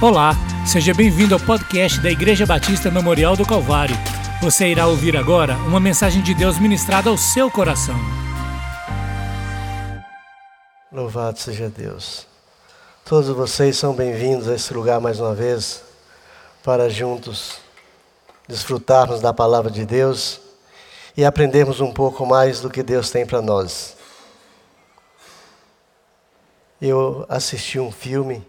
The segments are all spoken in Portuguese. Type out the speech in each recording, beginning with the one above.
Olá, seja bem-vindo ao podcast da Igreja Batista Memorial do Calvário. Você irá ouvir agora uma mensagem de Deus ministrada ao seu coração. Louvado seja Deus. Todos vocês são bem-vindos a esse lugar mais uma vez, para juntos desfrutarmos da palavra de Deus e aprendermos um pouco mais do que Deus tem para nós. Eu assisti um filme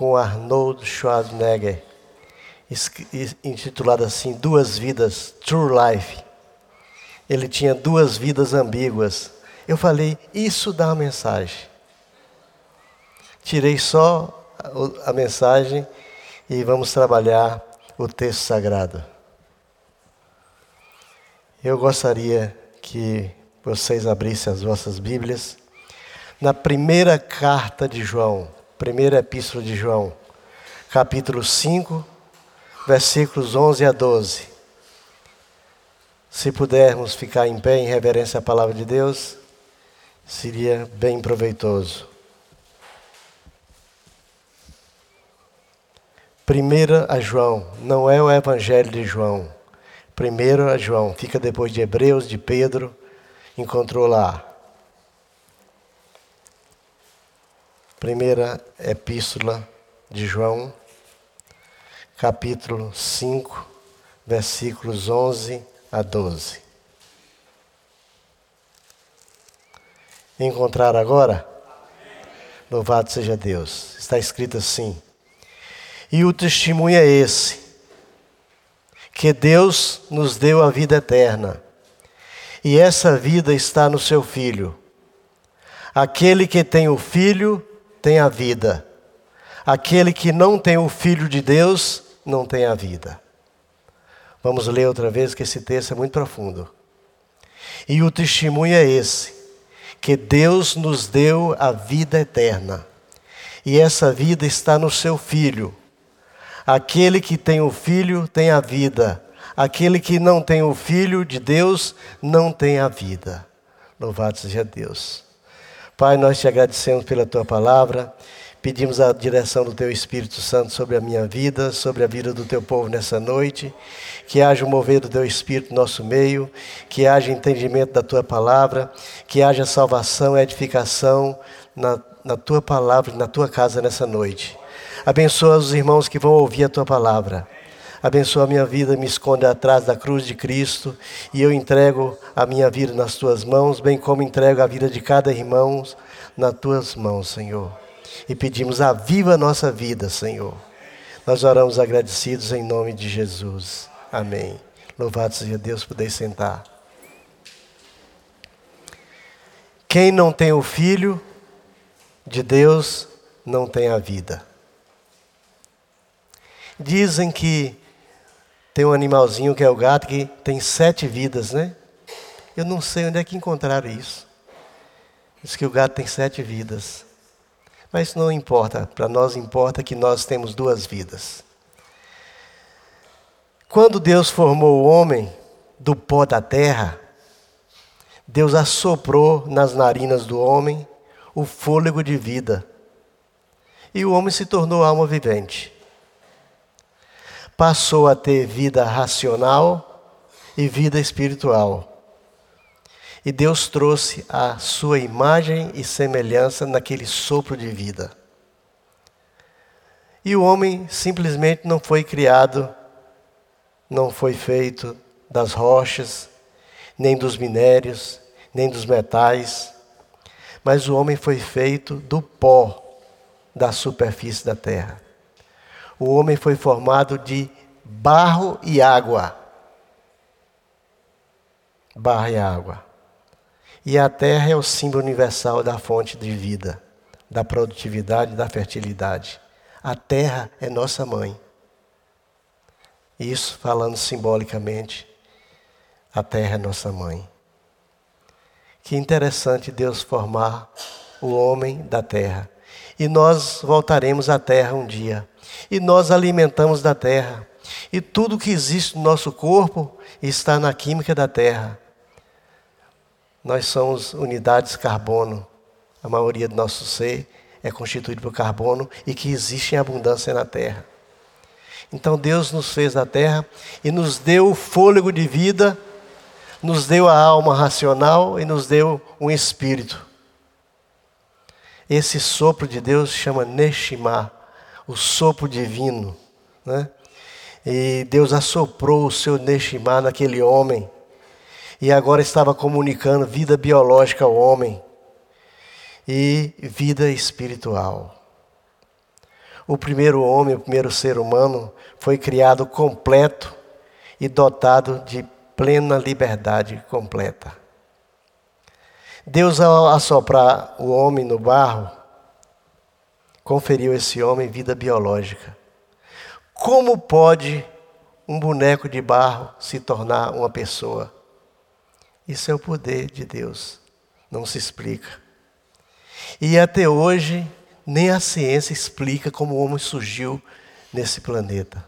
com Arnold Schwarzenegger, intitulado assim Duas Vidas, True Life. Ele tinha duas vidas ambíguas. Eu falei, isso dá uma mensagem. Tirei só a mensagem e vamos trabalhar o texto sagrado. Eu gostaria que vocês abrissem as vossas Bíblias na primeira carta de João, Primeira Epístola de João, capítulo 5, versículos 11 a 12. Se pudermos ficar em pé em reverência à palavra de Deus, seria bem proveitoso. Primeira a João, não é o Evangelho de João. Primeiro a João, fica depois de Hebreus, de Pedro, encontrou lá. Primeira Epístola de João, capítulo 5, versículos 11 a 12. Encontrar agora? Louvado seja Deus. Está escrito assim: E o testemunho é esse, que Deus nos deu a vida eterna, e essa vida está no seu Filho. Aquele que tem o Filho tem a vida. Aquele que não tem o Filho de Deus não tem a vida. Vamos ler outra vez que esse texto é muito profundo. E o testemunho é esse: que Deus nos deu a vida eterna. E essa vida está no seu Filho. Aquele que tem o Filho tem a vida. Aquele que não tem o Filho de Deus não tem a vida. Louvado seja Deus. Pai, nós te agradecemos pela tua palavra. Pedimos a direção do Teu Espírito Santo sobre a minha vida, sobre a vida do Teu povo nessa noite. Que haja o mover do Teu Espírito no nosso meio, que haja entendimento da Tua palavra, que haja salvação e edificação na, na Tua palavra, na Tua casa nessa noite. Abençoa os irmãos que vão ouvir a Tua palavra. Abençoa a minha vida, me esconde atrás da cruz de Cristo e eu entrego a minha vida nas tuas mãos, bem como entrego a vida de cada irmão nas tuas mãos, Senhor. E pedimos, aviva a nossa vida, Senhor. Nós oramos agradecidos em nome de Jesus. Amém. Louvado seja Deus, poder sentar. Quem não tem o Filho de Deus não tem a vida. Dizem que tem um animalzinho que é o gato que tem sete vidas, né? Eu não sei onde é que encontraram isso. Diz que o gato tem sete vidas. Mas não importa. Para nós importa que nós temos duas vidas. Quando Deus formou o homem do pó da terra, Deus assoprou nas narinas do homem o fôlego de vida. E o homem se tornou alma vivente passou a ter vida racional e vida espiritual. E Deus trouxe a sua imagem e semelhança naquele sopro de vida. E o homem simplesmente não foi criado, não foi feito das rochas, nem dos minérios, nem dos metais, mas o homem foi feito do pó da superfície da terra o homem foi formado de barro e água. Barro e água. E a terra é o símbolo universal da fonte de vida, da produtividade da fertilidade. A terra é nossa mãe. Isso falando simbolicamente, a terra é nossa mãe. Que interessante Deus formar o homem da terra. E nós voltaremos à terra um dia e nós alimentamos da terra. E tudo que existe no nosso corpo está na química da terra. Nós somos unidades carbono. A maioria do nosso ser é constituído por carbono e que existe em abundância na terra. Então Deus nos fez na terra e nos deu o fôlego de vida, nos deu a alma racional e nos deu um espírito. Esse sopro de Deus chama Neshimah, o sopro divino. Né? E Deus assoprou o seu Neshimah naquele homem. E agora estava comunicando vida biológica ao homem e vida espiritual. O primeiro homem, o primeiro ser humano, foi criado completo e dotado de plena liberdade completa. Deus, ao assoprar o homem no barro, conferiu a esse homem vida biológica. Como pode um boneco de barro se tornar uma pessoa? Isso é o poder de Deus, não se explica. E até hoje, nem a ciência explica como o homem surgiu nesse planeta.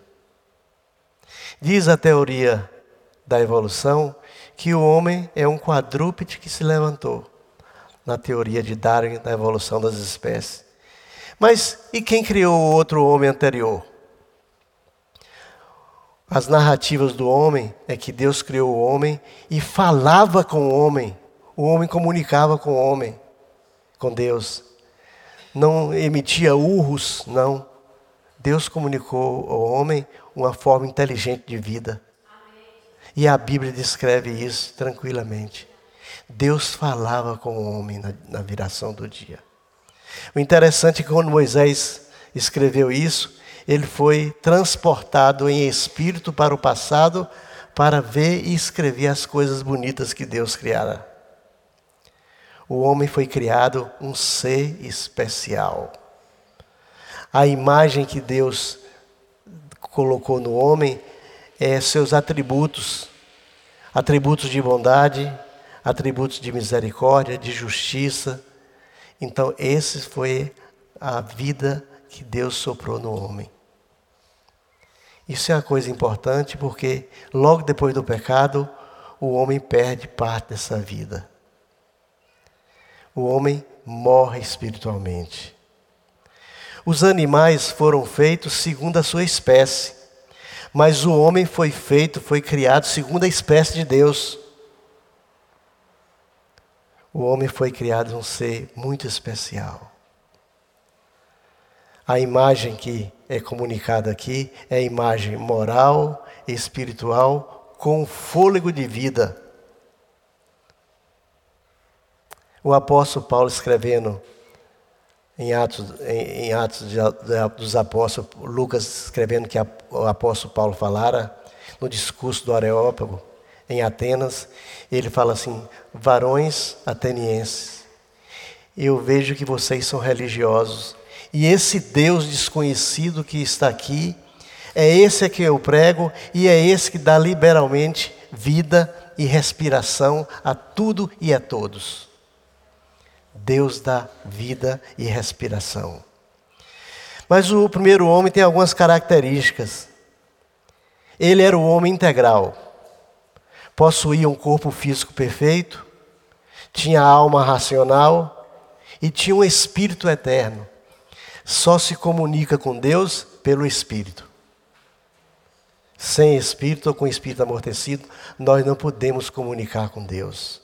Diz a teoria da evolução que o homem é um quadrúpede que se levantou, na teoria de Darwin da evolução das espécies. Mas e quem criou o outro homem anterior? As narrativas do homem é que Deus criou o homem e falava com o homem, o homem comunicava com o homem, com Deus. Não emitia urros, não. Deus comunicou ao homem uma forma inteligente de vida. E a Bíblia descreve isso tranquilamente. Deus falava com o homem na, na viração do dia. O interessante é que quando Moisés escreveu isso, ele foi transportado em espírito para o passado para ver e escrever as coisas bonitas que Deus criara. O homem foi criado um ser especial. A imagem que Deus colocou no homem é, seus atributos, atributos de bondade, atributos de misericórdia, de justiça. Então, esse foi a vida que Deus soprou no homem. Isso é uma coisa importante porque logo depois do pecado, o homem perde parte dessa vida. O homem morre espiritualmente. Os animais foram feitos segundo a sua espécie. Mas o homem foi feito, foi criado segundo a espécie de Deus. O homem foi criado um ser muito especial. A imagem que é comunicada aqui é a imagem moral e espiritual com fôlego de vida. O apóstolo Paulo escrevendo em Atos, em, em Atos de, de, dos Apóstolos, Lucas escrevendo que a, o apóstolo Paulo falara no discurso do Areópago, em Atenas, ele fala assim: varões atenienses, eu vejo que vocês são religiosos, e esse Deus desconhecido que está aqui, é esse que eu prego, e é esse que dá liberalmente vida e respiração a tudo e a todos. Deus dá vida e respiração. Mas o primeiro homem tem algumas características. Ele era o homem integral. Possuía um corpo físico perfeito, tinha alma racional e tinha um espírito eterno. Só se comunica com Deus pelo espírito. Sem espírito ou com espírito amortecido, nós não podemos comunicar com Deus.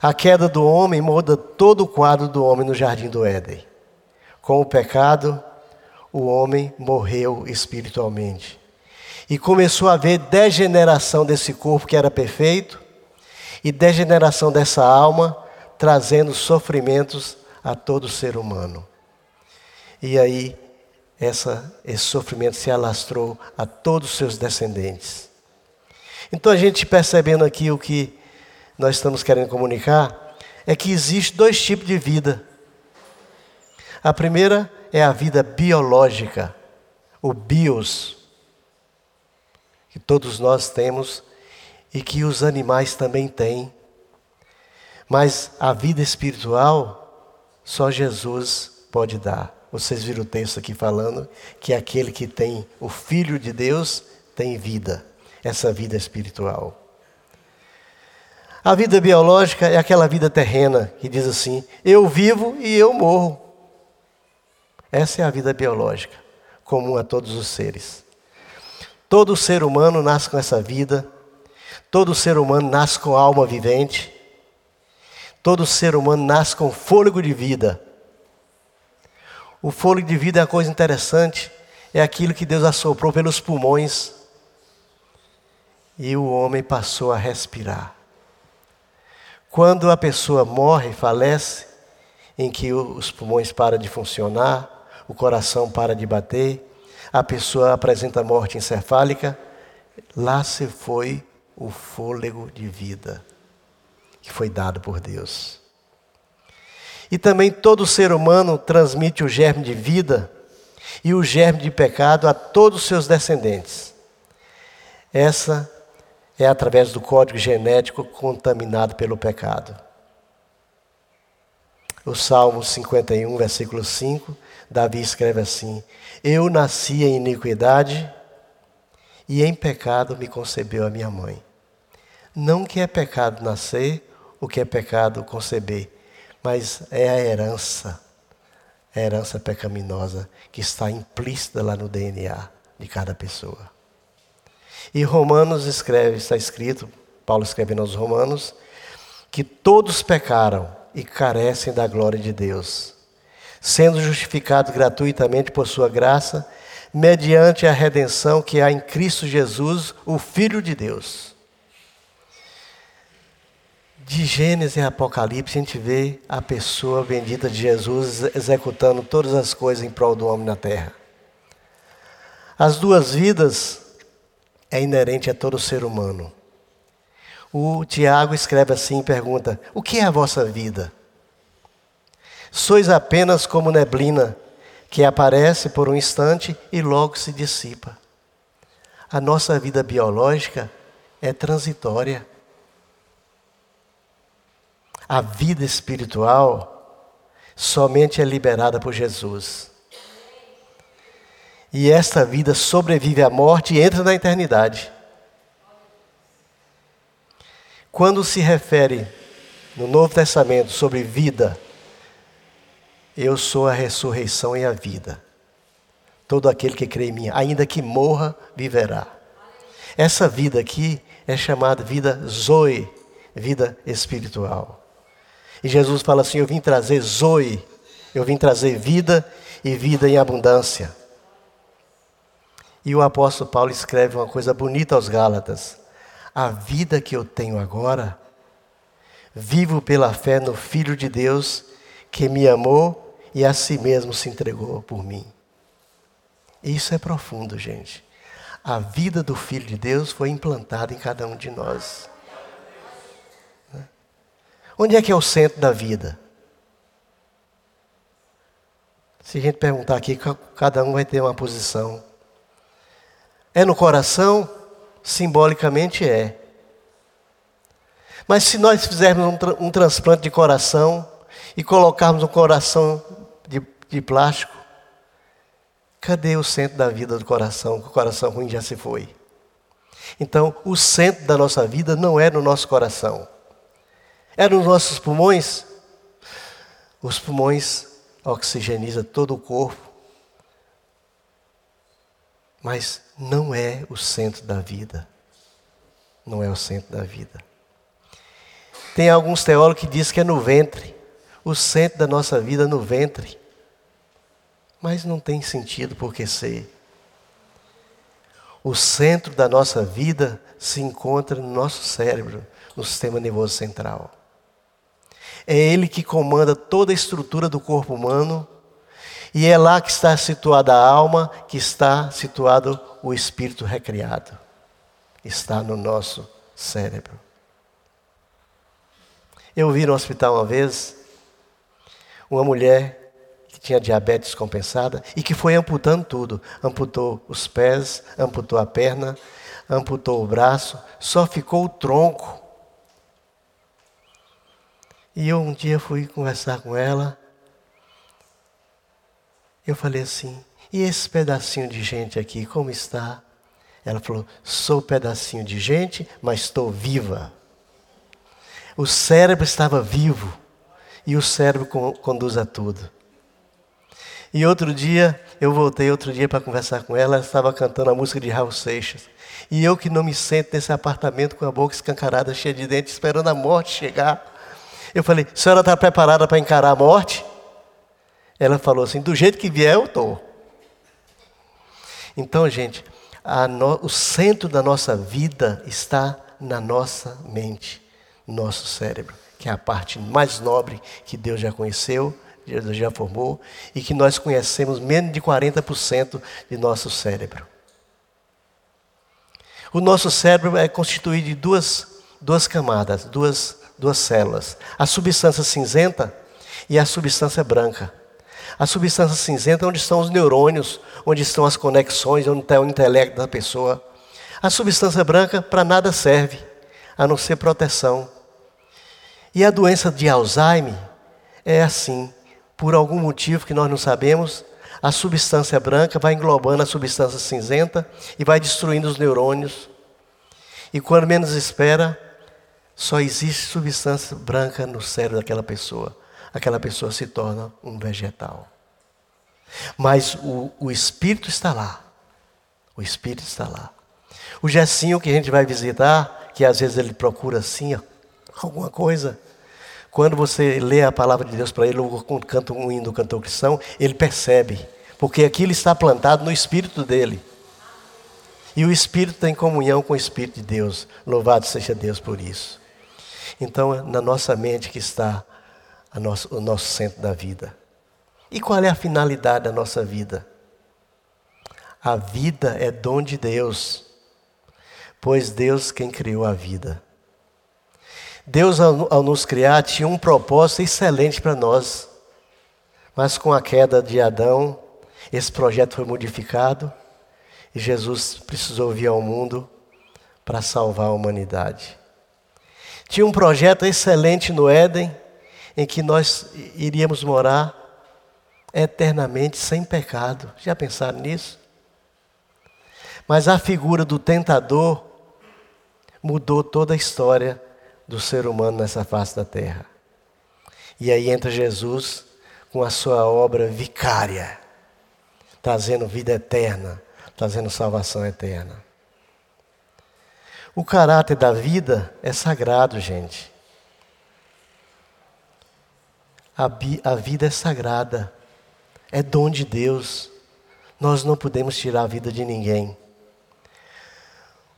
A queda do homem muda todo o quadro do homem no jardim do Éden. Com o pecado, o homem morreu espiritualmente. E começou a haver degeneração desse corpo que era perfeito e degeneração dessa alma, trazendo sofrimentos a todo ser humano. E aí, essa, esse sofrimento se alastrou a todos os seus descendentes. Então, a gente percebendo aqui o que nós estamos querendo comunicar é que existe dois tipos de vida. A primeira é a vida biológica, o bios, que todos nós temos e que os animais também têm. Mas a vida espiritual, só Jesus pode dar. Vocês viram o texto aqui falando que aquele que tem o Filho de Deus tem vida, essa vida espiritual. A vida biológica é aquela vida terrena que diz assim: eu vivo e eu morro. Essa é a vida biológica, comum a todos os seres. Todo ser humano nasce com essa vida, todo ser humano nasce com alma vivente, todo ser humano nasce com fôlego de vida. O fôlego de vida é uma coisa interessante, é aquilo que Deus assoprou pelos pulmões e o homem passou a respirar. Quando a pessoa morre, falece, em que os pulmões param de funcionar, o coração para de bater, a pessoa apresenta morte encefálica, lá se foi o fôlego de vida que foi dado por Deus. E também todo ser humano transmite o germe de vida e o germe de pecado a todos os seus descendentes. Essa é através do código genético contaminado pelo pecado. O Salmo 51, versículo 5, Davi escreve assim: Eu nasci em iniquidade e em pecado me concebeu a minha mãe. Não que é pecado nascer, o que é pecado conceber, mas é a herança, a herança pecaminosa que está implícita lá no DNA de cada pessoa. E Romanos escreve, está escrito, Paulo escrevendo aos Romanos, que todos pecaram e carecem da glória de Deus, sendo justificados gratuitamente por sua graça, mediante a redenção que há em Cristo Jesus, o Filho de Deus. De Gênesis e Apocalipse, a gente vê a pessoa bendita de Jesus executando todas as coisas em prol do homem na terra. As duas vidas é inerente a todo ser humano. O Tiago escreve assim e pergunta: O que é a vossa vida? Sois apenas como neblina que aparece por um instante e logo se dissipa. A nossa vida biológica é transitória. A vida espiritual somente é liberada por Jesus. E esta vida sobrevive à morte e entra na eternidade. Quando se refere no Novo Testamento sobre vida, eu sou a ressurreição e a vida. Todo aquele que crê em mim, ainda que morra, viverá. Essa vida aqui é chamada vida Zoe, vida espiritual. E Jesus fala assim: Eu vim trazer Zoe, eu vim trazer vida e vida em abundância. E o apóstolo Paulo escreve uma coisa bonita aos Gálatas: A vida que eu tenho agora, vivo pela fé no Filho de Deus que me amou e a si mesmo se entregou por mim. Isso é profundo, gente. A vida do Filho de Deus foi implantada em cada um de nós. Onde é que é o centro da vida? Se a gente perguntar aqui, cada um vai ter uma posição. É no coração? Simbolicamente é. Mas se nós fizermos um, tra um transplante de coração e colocarmos um coração de, de plástico, cadê o centro da vida do coração? O coração ruim já se foi. Então, o centro da nossa vida não é no nosso coração. É nos nossos pulmões. Os pulmões oxigenizam todo o corpo. Mas não é o centro da vida. Não é o centro da vida. Tem alguns teólogos que dizem que é no ventre. O centro da nossa vida no ventre. Mas não tem sentido porque ser. O centro da nossa vida se encontra no nosso cérebro, no sistema nervoso central. É ele que comanda toda a estrutura do corpo humano e é lá que está situada a alma, que está situado o espírito recriado. Está no nosso cérebro. Eu vi no hospital uma vez uma mulher que tinha diabetes compensada e que foi amputando tudo. Amputou os pés, amputou a perna, amputou o braço, só ficou o tronco. E eu um dia fui conversar com ela eu falei assim: e esse pedacinho de gente aqui, como está? Ela falou: sou pedacinho de gente, mas estou viva. O cérebro estava vivo e o cérebro conduz a tudo. E outro dia, eu voltei outro dia para conversar com ela, ela estava cantando a música de Raul Seixas. E eu que não me sento nesse apartamento com a boca escancarada, cheia de dentes, esperando a morte chegar. Eu falei, senhora está preparada para encarar a morte? Ela falou assim, do jeito que vier eu estou. Então, gente, no, o centro da nossa vida está na nossa mente, nosso cérebro, que é a parte mais nobre que Deus já conheceu, Deus já formou, e que nós conhecemos menos de 40% de nosso cérebro. O nosso cérebro é constituído de duas, duas camadas, duas, duas células: a substância cinzenta e a substância branca. A substância cinzenta é onde estão os neurônios, onde estão as conexões, onde está o intelecto da pessoa. A substância branca para nada serve, a não ser proteção. E a doença de Alzheimer é assim, por algum motivo que nós não sabemos, a substância branca vai englobando a substância cinzenta e vai destruindo os neurônios. E quando menos espera, só existe substância branca no cérebro daquela pessoa aquela pessoa se torna um vegetal. Mas o, o espírito está lá. O espírito está lá. O Gessinho que a gente vai visitar, que às vezes ele procura assim, alguma coisa. Quando você lê a palavra de Deus para ele, ou canta um hino cantor cristão, ele percebe. Porque aquilo está plantado no espírito dele. E o espírito tem comunhão com o espírito de Deus. Louvado seja Deus por isso. Então, na nossa mente que está nosso, o nosso centro da vida. E qual é a finalidade da nossa vida? A vida é dom de Deus, pois Deus quem criou a vida. Deus, ao, nos criar, tinha um propósito excelente para nós, mas com a queda de Adão, esse projeto foi modificado e Jesus precisou vir ao mundo para salvar a humanidade. Tinha um projeto excelente no Éden, em que nós iríamos morar eternamente sem pecado. Já pensaram nisso? Mas a figura do tentador mudou toda a história do ser humano nessa face da terra. E aí entra Jesus com a sua obra vicária, trazendo vida eterna, trazendo salvação eterna. O caráter da vida é sagrado, gente. A, a vida é sagrada, é dom de Deus. Nós não podemos tirar a vida de ninguém.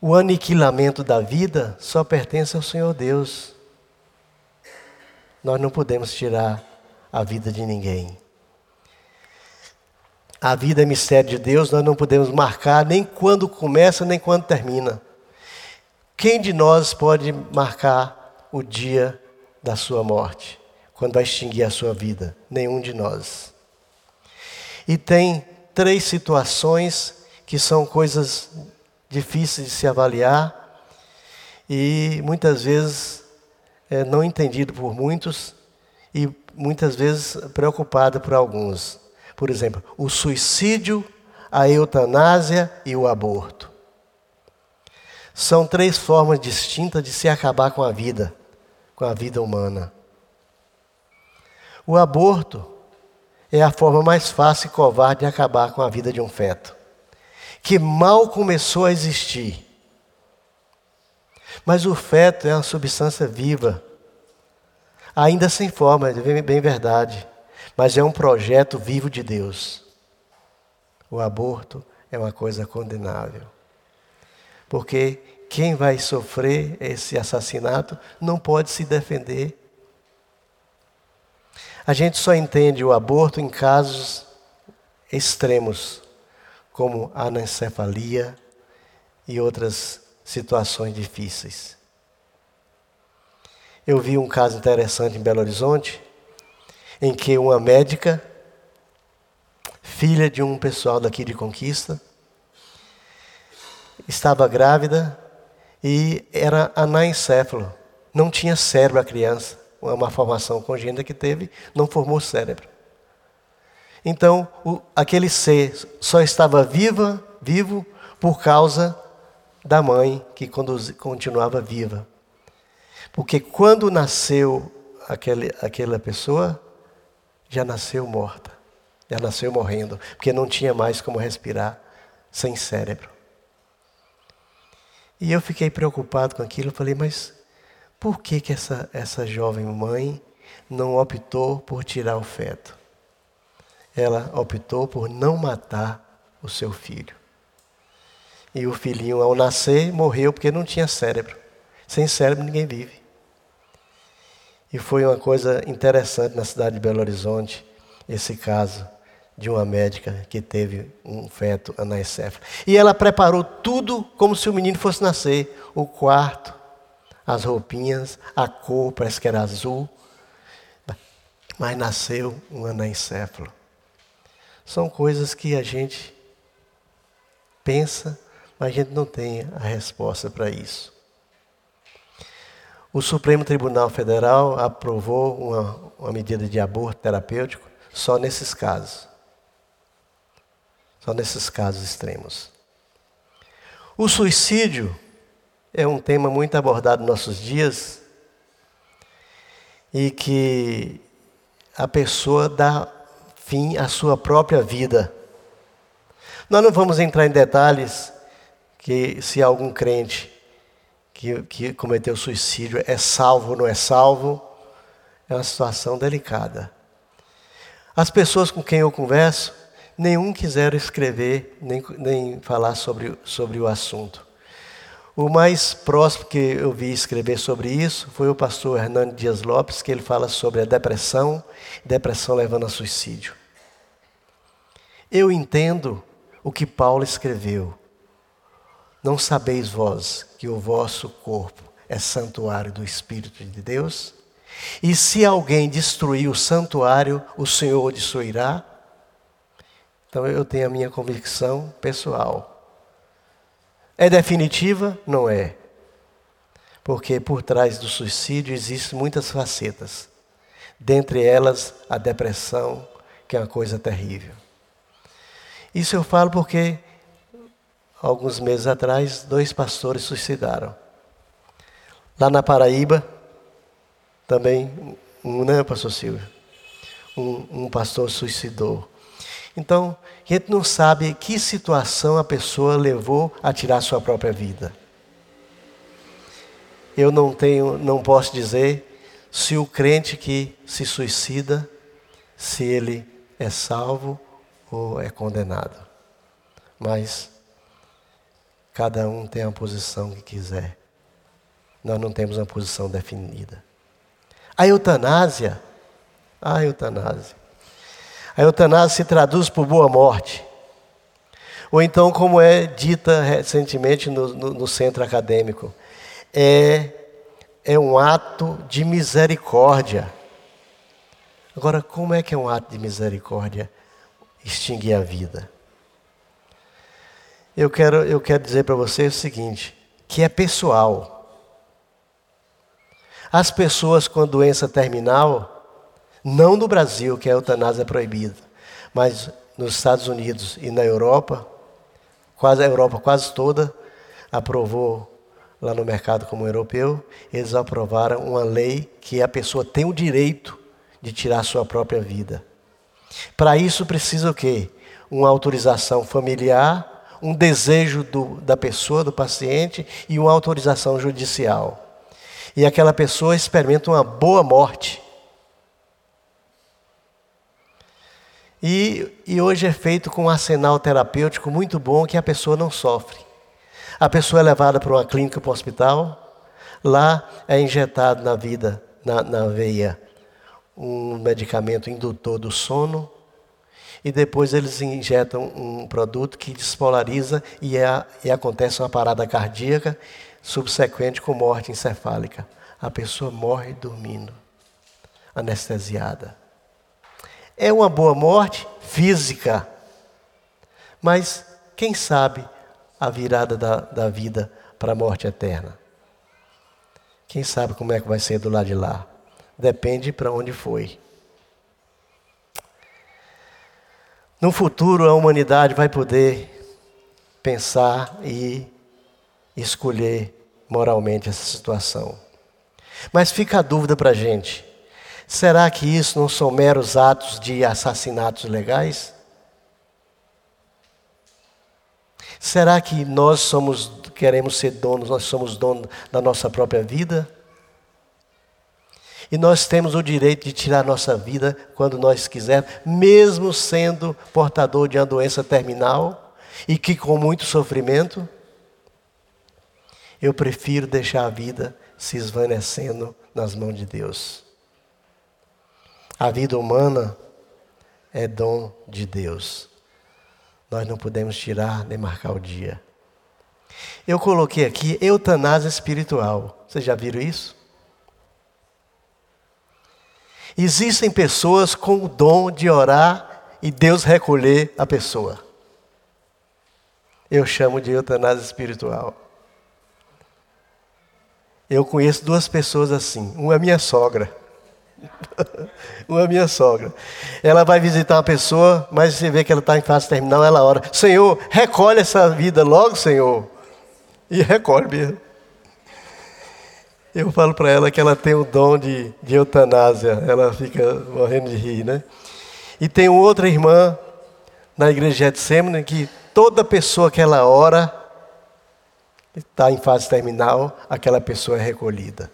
O aniquilamento da vida só pertence ao Senhor Deus. Nós não podemos tirar a vida de ninguém. A vida é mistério de Deus, nós não podemos marcar nem quando começa, nem quando termina. Quem de nós pode marcar o dia da sua morte? quando vai extinguir a sua vida? Nenhum de nós. E tem três situações que são coisas difíceis de se avaliar e muitas vezes é, não entendido por muitos e muitas vezes preocupado por alguns. Por exemplo, o suicídio, a eutanásia e o aborto. São três formas distintas de se acabar com a vida, com a vida humana. O aborto é a forma mais fácil e covarde de acabar com a vida de um feto, que mal começou a existir. Mas o feto é uma substância viva, ainda sem forma, é bem verdade, mas é um projeto vivo de Deus. O aborto é uma coisa condenável. Porque quem vai sofrer esse assassinato não pode se defender a gente só entende o aborto em casos extremos, como anencefalia e outras situações difíceis. Eu vi um caso interessante em Belo Horizonte, em que uma médica, filha de um pessoal daqui de Conquista, estava grávida e era anencefalo, não tinha cérebro a criança uma formação congênita que teve, não formou cérebro. Então, o, aquele ser só estava viva, vivo por causa da mãe que continuava viva. Porque quando nasceu aquele, aquela pessoa, já nasceu morta, já nasceu morrendo, porque não tinha mais como respirar sem cérebro. E eu fiquei preocupado com aquilo, falei, mas por que, que essa, essa jovem mãe não optou por tirar o feto? Ela optou por não matar o seu filho. E o filhinho, ao nascer, morreu porque não tinha cérebro. Sem cérebro ninguém vive. E foi uma coisa interessante na cidade de Belo Horizonte, esse caso de uma médica que teve um feto anencefalo. E ela preparou tudo como se o menino fosse nascer: o quarto, as roupinhas, a cor, parece que era azul. Mas nasceu um anencefalo. São coisas que a gente pensa, mas a gente não tem a resposta para isso. O Supremo Tribunal Federal aprovou uma, uma medida de aborto terapêutico só nesses casos. Só nesses casos extremos. O suicídio é um tema muito abordado nos nossos dias e que a pessoa dá fim à sua própria vida. Nós não vamos entrar em detalhes que se algum crente que, que cometeu suicídio é salvo ou não é salvo, é uma situação delicada. As pessoas com quem eu converso, nenhum quiseram escrever nem, nem falar sobre, sobre o assunto. O mais próximo que eu vi escrever sobre isso foi o pastor Hernando Dias Lopes, que ele fala sobre a depressão, depressão levando a suicídio. Eu entendo o que Paulo escreveu. Não sabeis vós que o vosso corpo é santuário do Espírito de Deus? E se alguém destruir o santuário, o Senhor o destruirá? Então eu tenho a minha convicção pessoal. É definitiva? Não é. Porque por trás do suicídio existem muitas facetas. Dentre elas, a depressão, que é uma coisa terrível. Isso eu falo porque alguns meses atrás, dois pastores suicidaram. Lá na Paraíba, também, um, né, pastor Silvio? Um, um pastor suicidou. Então, a gente não sabe que situação a pessoa levou a tirar sua própria vida. Eu não tenho, não posso dizer se o crente que se suicida, se ele é salvo ou é condenado. Mas Cada um tem a posição que quiser. Nós não temos uma posição definida. A eutanásia, a eutanásia. A eutanásia se traduz por boa morte. Ou então, como é dita recentemente no, no, no centro acadêmico, é, é um ato de misericórdia. Agora, como é que é um ato de misericórdia extinguir a vida? eu quero, eu quero dizer para você o seguinte: que é pessoal. As pessoas com doença terminal, não no Brasil, que a eutanásia é proibida, mas nos Estados Unidos e na Europa, quase a Europa quase toda aprovou lá no mercado comum europeu, eles aprovaram uma lei que a pessoa tem o direito de tirar a sua própria vida. Para isso precisa o quê? Uma autorização familiar um desejo do, da pessoa, do paciente, e uma autorização judicial. E aquela pessoa experimenta uma boa morte. E, e hoje é feito com um arsenal terapêutico muito bom que a pessoa não sofre. A pessoa é levada para uma clínica, para um hospital, lá é injetado na vida, na, na veia, um medicamento indutor do sono, e depois eles injetam um produto que despolariza e, é, e acontece uma parada cardíaca subsequente com morte encefálica. A pessoa morre dormindo, anestesiada. É uma boa morte física, mas quem sabe a virada da, da vida para a morte eterna? Quem sabe como é que vai ser do lado de lá? Depende para onde foi. No futuro, a humanidade vai poder pensar e escolher moralmente essa situação. Mas fica a dúvida para a gente: será que isso não são meros atos de assassinatos legais? Será que nós somos, queremos ser donos, nós somos donos da nossa própria vida? E nós temos o direito de tirar nossa vida quando nós quisermos, mesmo sendo portador de uma doença terminal e que com muito sofrimento. Eu prefiro deixar a vida se esvanecendo nas mãos de Deus. A vida humana é dom de Deus. Nós não podemos tirar nem marcar o dia. Eu coloquei aqui eutanásia espiritual. Vocês já viram isso? Existem pessoas com o dom de orar e Deus recolher a pessoa. Eu chamo de eutanásia espiritual. Eu conheço duas pessoas assim. Uma é minha sogra. uma é minha sogra. Ela vai visitar uma pessoa, mas você vê que ela está em fase terminal, ela ora: Senhor, recolhe essa vida logo, Senhor. E recolhe mesmo. Eu falo para ela que ela tem o dom de, de eutanásia. Ela fica morrendo de rir, né? E tem outra irmã na igreja de Getsemane que toda pessoa que ela ora está em fase terminal, aquela pessoa é recolhida.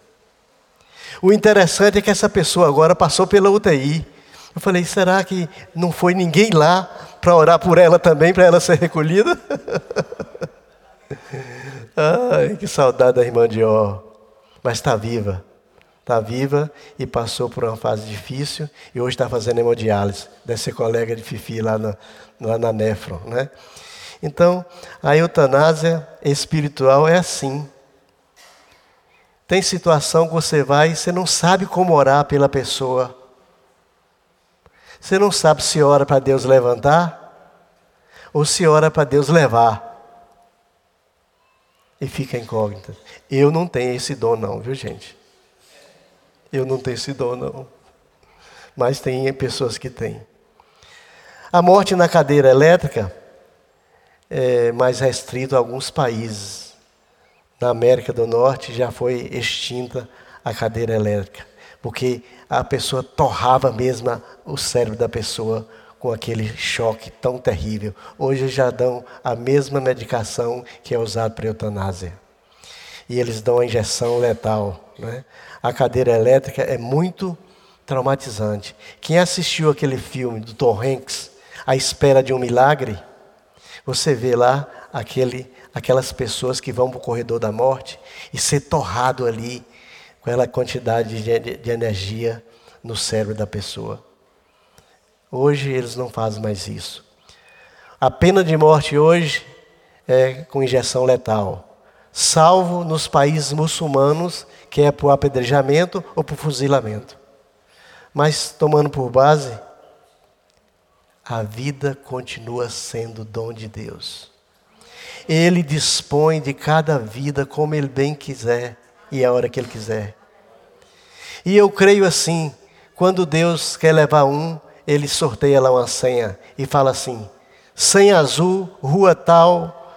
O interessante é que essa pessoa agora passou pela UTI. Eu falei, será que não foi ninguém lá para orar por ela também, para ela ser recolhida? Ai, que saudade da irmã de Ó mas está viva. Está viva e passou por uma fase difícil e hoje está fazendo hemodiálise. Deve ser colega de Fifi lá na, lá na Nefron. Né? Então, a eutanásia espiritual é assim. Tem situação que você vai e você não sabe como orar pela pessoa. Você não sabe se ora para Deus levantar ou se ora para Deus levar e fica incógnita. Eu não tenho esse dom, não, viu, gente? Eu não tenho esse dom, não. Mas tem pessoas que têm. A morte na cadeira elétrica é mais restrito a alguns países. Na América do Norte já foi extinta a cadeira elétrica, porque a pessoa torrava mesmo o cérebro da pessoa com aquele choque tão terrível. Hoje já dão a mesma medicação que é usada para eutanásia. E eles dão a injeção letal. Né? A cadeira elétrica é muito traumatizante. Quem assistiu aquele filme do Tom Hanks, A Espera de um Milagre, você vê lá aquele, aquelas pessoas que vão para o corredor da morte e ser torrado ali com aquela quantidade de, de, energia no cérebro da pessoa. Hoje eles não fazem mais isso. A pena de morte hoje é com injeção letal, salvo nos países muçulmanos, que é por apedrejamento ou por fuzilamento. Mas tomando por base, a vida continua sendo dom de Deus. Ele dispõe de cada vida como ele bem quiser e a hora que ele quiser. E eu creio assim, quando Deus quer levar um, ele sorteia lá uma senha e fala assim: senha azul, rua tal,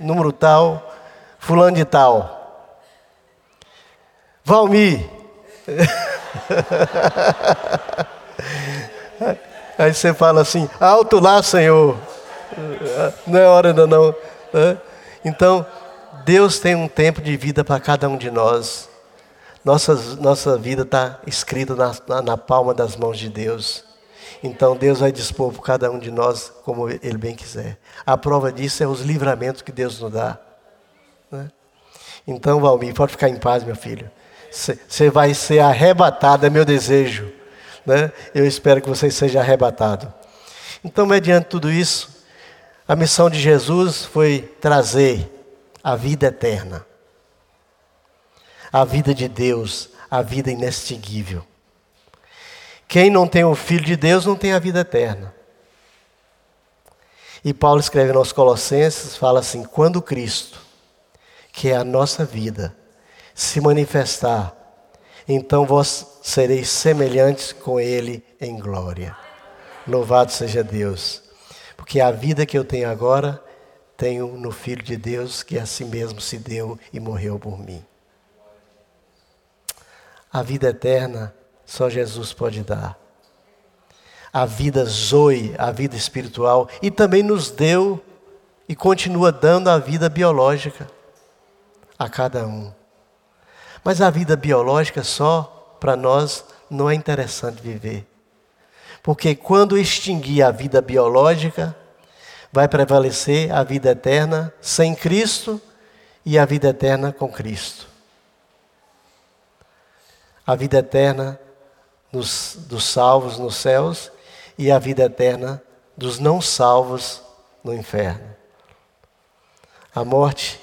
número tal, fulano de tal. Valmir. Aí você fala assim, alto lá, Senhor. Não é hora ainda não. Então, Deus tem um tempo de vida para cada um de nós. Nossa, nossa vida está escrita na, na, na palma das mãos de Deus. Então Deus vai dispor por cada um de nós como Ele bem quiser. A prova disso é os livramentos que Deus nos dá. Né? Então, Valmir, pode ficar em paz, meu filho. Você vai ser arrebatado, é meu desejo. Né? Eu espero que você seja arrebatado. Então, mediante tudo isso, a missão de Jesus foi trazer a vida eterna, a vida de Deus, a vida inextinguível. Quem não tem o Filho de Deus não tem a vida eterna. E Paulo escreve nos Colossenses, fala assim: quando Cristo, que é a nossa vida, se manifestar, então vós sereis semelhantes com Ele em glória. Louvado seja Deus. Porque a vida que eu tenho agora, tenho no Filho de Deus, que a si mesmo se deu e morreu por mim. A vida eterna só Jesus pode dar. A vida zoe, a vida espiritual, e também nos deu e continua dando a vida biológica a cada um. Mas a vida biológica só para nós não é interessante viver. Porque quando extinguir a vida biológica, vai prevalecer a vida eterna sem Cristo e a vida eterna com Cristo. A vida eterna dos, dos salvos nos céus e a vida eterna dos não salvos no inferno. A morte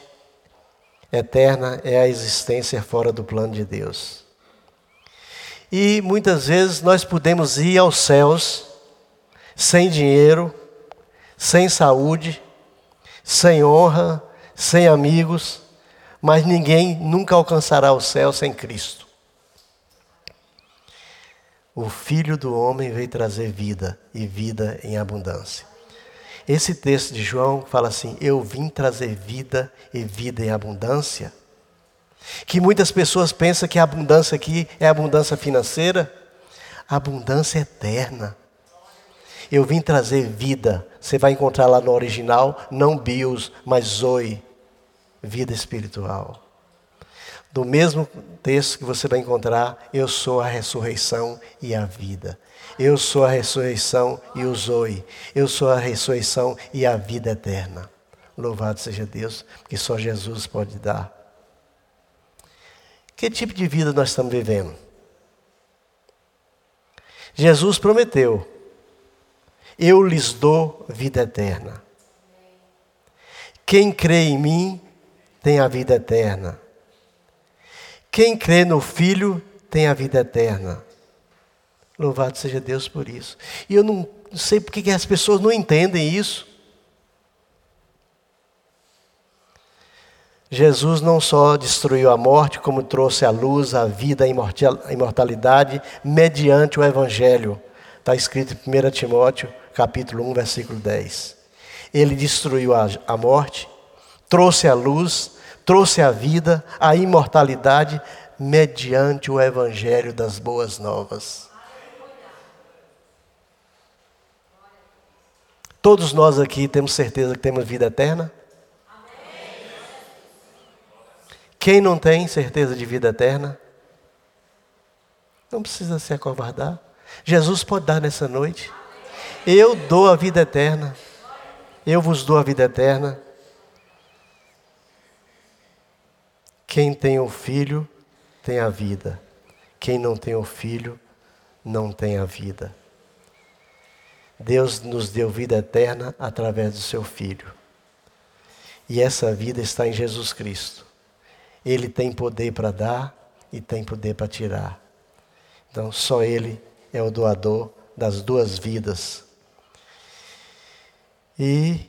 eterna é a existência fora do plano de Deus. E muitas vezes nós podemos ir aos céus sem dinheiro, sem saúde, sem honra, sem amigos, mas ninguém nunca alcançará o céu sem Cristo. O Filho do Homem veio trazer vida e vida em abundância. Esse texto de João fala assim: Eu vim trazer vida e vida em abundância. Que muitas pessoas pensam que a abundância aqui é abundância financeira. A abundância é eterna. Eu vim trazer vida. Você vai encontrar lá no original, não bios, mas zoe, vida espiritual. Do mesmo texto que você vai encontrar, eu sou a ressurreição e a vida. Eu sou a ressurreição e o zoe. Eu sou a ressurreição e a vida eterna. Louvado seja Deus, que só Jesus pode dar. Que tipo de vida nós estamos vivendo? Jesus prometeu: Eu lhes dou vida eterna. Quem crê em mim tem a vida eterna. Quem crê no Filho tem a vida eterna. Louvado seja Deus por isso. E eu não sei porque que as pessoas não entendem isso. Jesus não só destruiu a morte, como trouxe a luz, a vida, a imortalidade, mediante o Evangelho. Está escrito em 1 Timóteo, capítulo 1, versículo 10. Ele destruiu a, a morte, trouxe a luz, trouxe a vida, a imortalidade, mediante o Evangelho das Boas Novas. Todos nós aqui temos certeza que temos vida eterna? Quem não tem certeza de vida eterna? Não precisa se acovardar. Jesus pode dar nessa noite. Eu dou a vida eterna. Eu vos dou a vida eterna. Quem tem o filho tem a vida. Quem não tem o filho não tem a vida. Deus nos deu vida eterna através do seu filho. E essa vida está em Jesus Cristo. Ele tem poder para dar e tem poder para tirar. Então, só Ele é o doador das duas vidas. E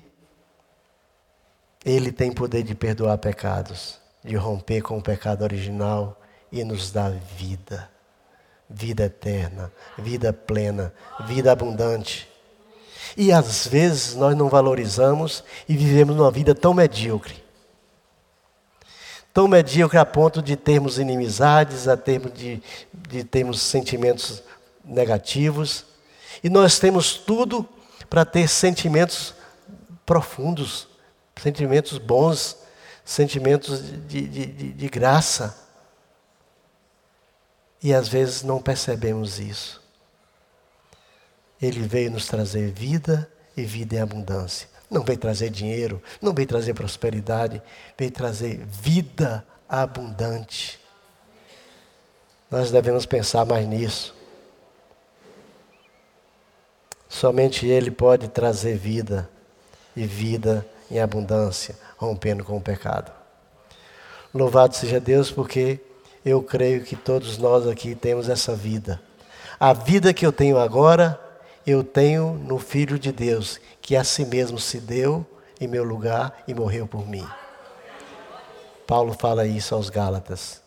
Ele tem poder de perdoar pecados, de romper com o pecado original e nos dar vida. Vida eterna, vida plena, vida abundante. E às vezes nós não valorizamos e vivemos uma vida tão medíocre tão medíocre a ponto de termos inimizades, a termos de, de termos sentimentos negativos. E nós temos tudo para ter sentimentos profundos, sentimentos bons, sentimentos de, de, de, de graça. E às vezes não percebemos isso. Ele veio nos trazer vida e vida em abundância. Não veio trazer dinheiro, não veio trazer prosperidade, veio trazer vida abundante. Nós devemos pensar mais nisso. Somente Ele pode trazer vida e vida em abundância, rompendo com o pecado. Louvado seja Deus, porque eu creio que todos nós aqui temos essa vida. A vida que eu tenho agora, eu tenho no Filho de Deus, que a si mesmo se deu em meu lugar e morreu por mim. Paulo fala isso aos Gálatas.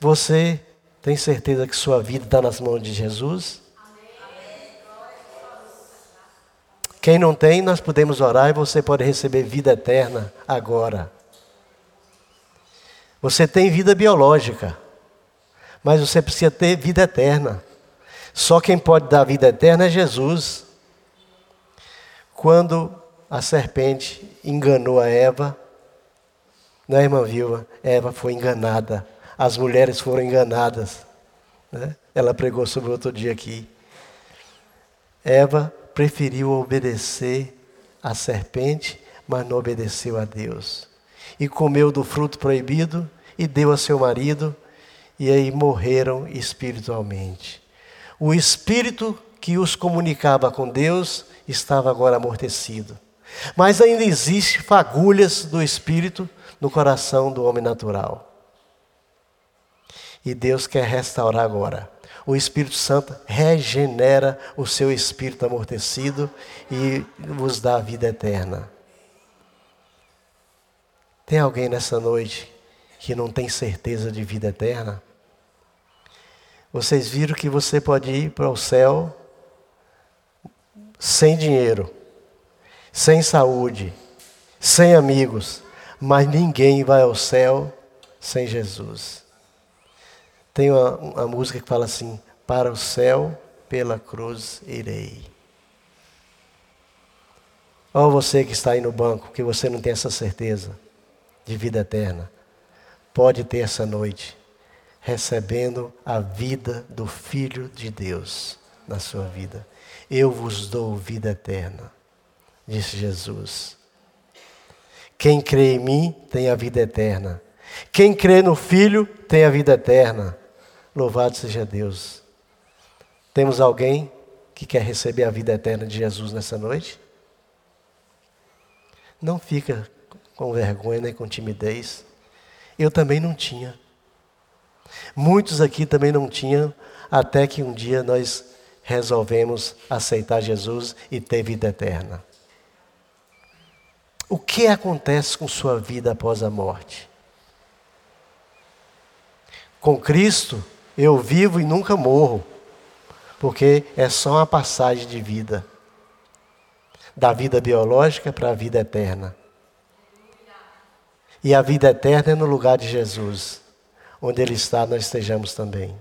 Você tem certeza que sua vida está nas mãos de Jesus? Quem não tem, nós podemos orar e você pode receber vida eterna agora. Você tem vida biológica, Mas você precisa ter vida eterna. Só quem pode dar vida eterna é Jesus. Quando a serpente enganou a Eva, não é, irmã viúva? Eva foi enganada. As mulheres foram enganadas. Né? Ela pregou sobre outro dia aqui. Eva preferiu obedecer à serpente, mas não obedeceu a Deus. E comeu do fruto proibido e deu a seu marido, e aí morreram espiritualmente. O espírito que os comunicava com Deus estava agora amortecido. Mas ainda existe fagulhas do espírito no coração do homem natural. E Deus quer restaurar agora. O Espírito Santo regenera o seu espírito amortecido e vos dá a vida eterna. Tem alguém nessa noite que não tem certeza de vida eterna? Vocês viram que você pode ir para o céu sem dinheiro, sem saúde, sem amigos, mas ninguém vai ao céu sem Jesus. Tem uma, uma música que fala assim: Para o céu, pela cruz irei. Ó você que está aí no banco, que você não tem essa certeza de vida eterna, pode ter essa noite, recebendo a vida do Filho de Deus na sua vida. Eu vos dou vida eterna, disse Jesus. Quem crê em mim tem a vida eterna. Quem crê no Filho tem a vida eterna. Louvado seja Deus. Temos alguém que quer receber a vida eterna de Jesus nessa noite? Não fica com vergonha nem com timidez. Eu também não tinha. Muitos aqui também não tinham, até que um dia nós resolvemos aceitar Jesus e ter vida eterna. O que acontece com sua vida após a morte? Com Cristo, eu vivo e nunca morro, porque é só uma passagem de vida da vida biológica para a vida eterna. E a vida eterna é no lugar de Jesus, onde Ele está, nós estejamos também.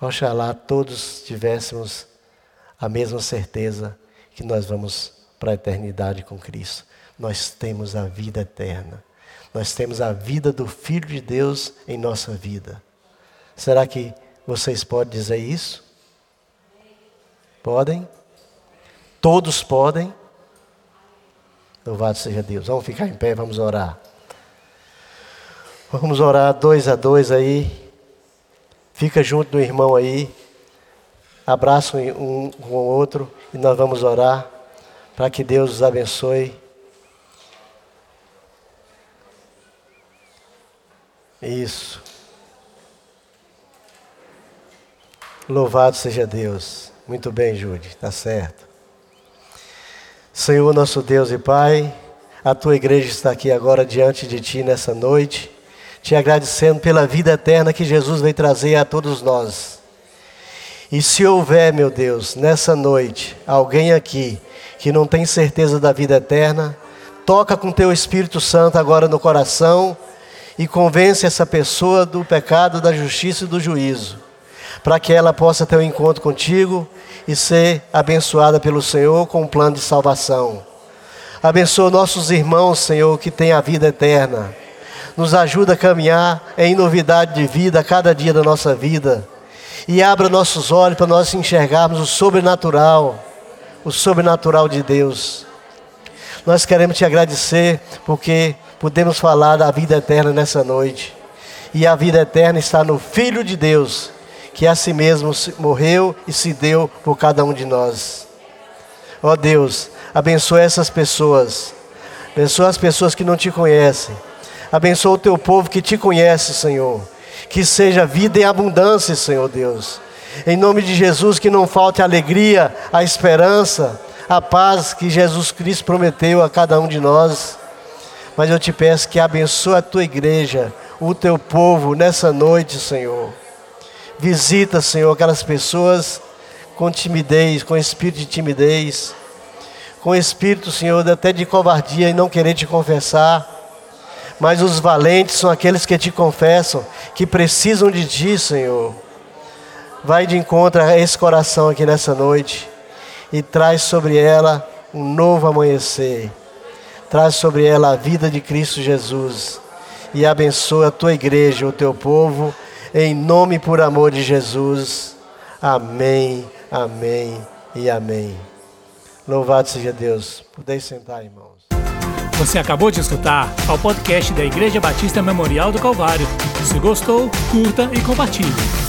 Oxalá todos tivéssemos a mesma certeza que nós vamos para a eternidade com Cristo. Nós temos a vida eterna. Nós temos a vida do Filho de Deus em nossa vida. Será que vocês podem dizer isso? Podem? Todos podem? Louvado seja Deus. Vamos ficar em pé, vamos orar. Vamos orar dois a dois aí. Fica junto do irmão aí. Abraça um com o outro e nós vamos orar para que Deus os abençoe. Isso. Louvado seja Deus. Muito bem, Jude, está certo. Senhor, nosso Deus e Pai, a tua igreja está aqui agora diante de ti nessa noite, te agradecendo pela vida eterna que Jesus veio trazer a todos nós. E se houver, meu Deus, nessa noite, alguém aqui que não tem certeza da vida eterna, toca com teu Espírito Santo agora no coração e convence essa pessoa do pecado, da justiça e do juízo, para que ela possa ter um encontro contigo e ser abençoada pelo Senhor com um plano de salvação. Abençoa nossos irmãos, Senhor, que têm a vida eterna. Nos ajuda a caminhar em novidade de vida a cada dia da nossa vida. E abra nossos olhos para nós enxergarmos o sobrenatural o sobrenatural de Deus. Nós queremos te agradecer porque podemos falar da vida eterna nessa noite. E a vida eterna está no Filho de Deus, que a si mesmo morreu e se deu por cada um de nós. Ó Deus, abençoa essas pessoas. Abençoa as pessoas que não te conhecem. Abençoa o teu povo que te conhece, Senhor. Que seja vida em abundância, Senhor Deus. Em nome de Jesus, que não falte a alegria, a esperança, a paz que Jesus Cristo prometeu a cada um de nós. Mas eu te peço que abençoe a tua igreja, o teu povo nessa noite, Senhor. Visita, Senhor, aquelas pessoas com timidez, com espírito de timidez, com espírito, Senhor, até de covardia e não querer te confessar. Mas os valentes são aqueles que te confessam que precisam de ti, Senhor. Vai de encontro a esse coração aqui nessa noite e traz sobre ela um novo amanhecer. Traz sobre ela a vida de Cristo Jesus e abençoa a tua igreja, o teu povo, em nome e por amor de Jesus. Amém, amém e amém. Louvado seja Deus. Podeis sentar, irmãos. Você acabou de escutar ao podcast da Igreja Batista Memorial do Calvário. Se gostou, curta e compartilhe.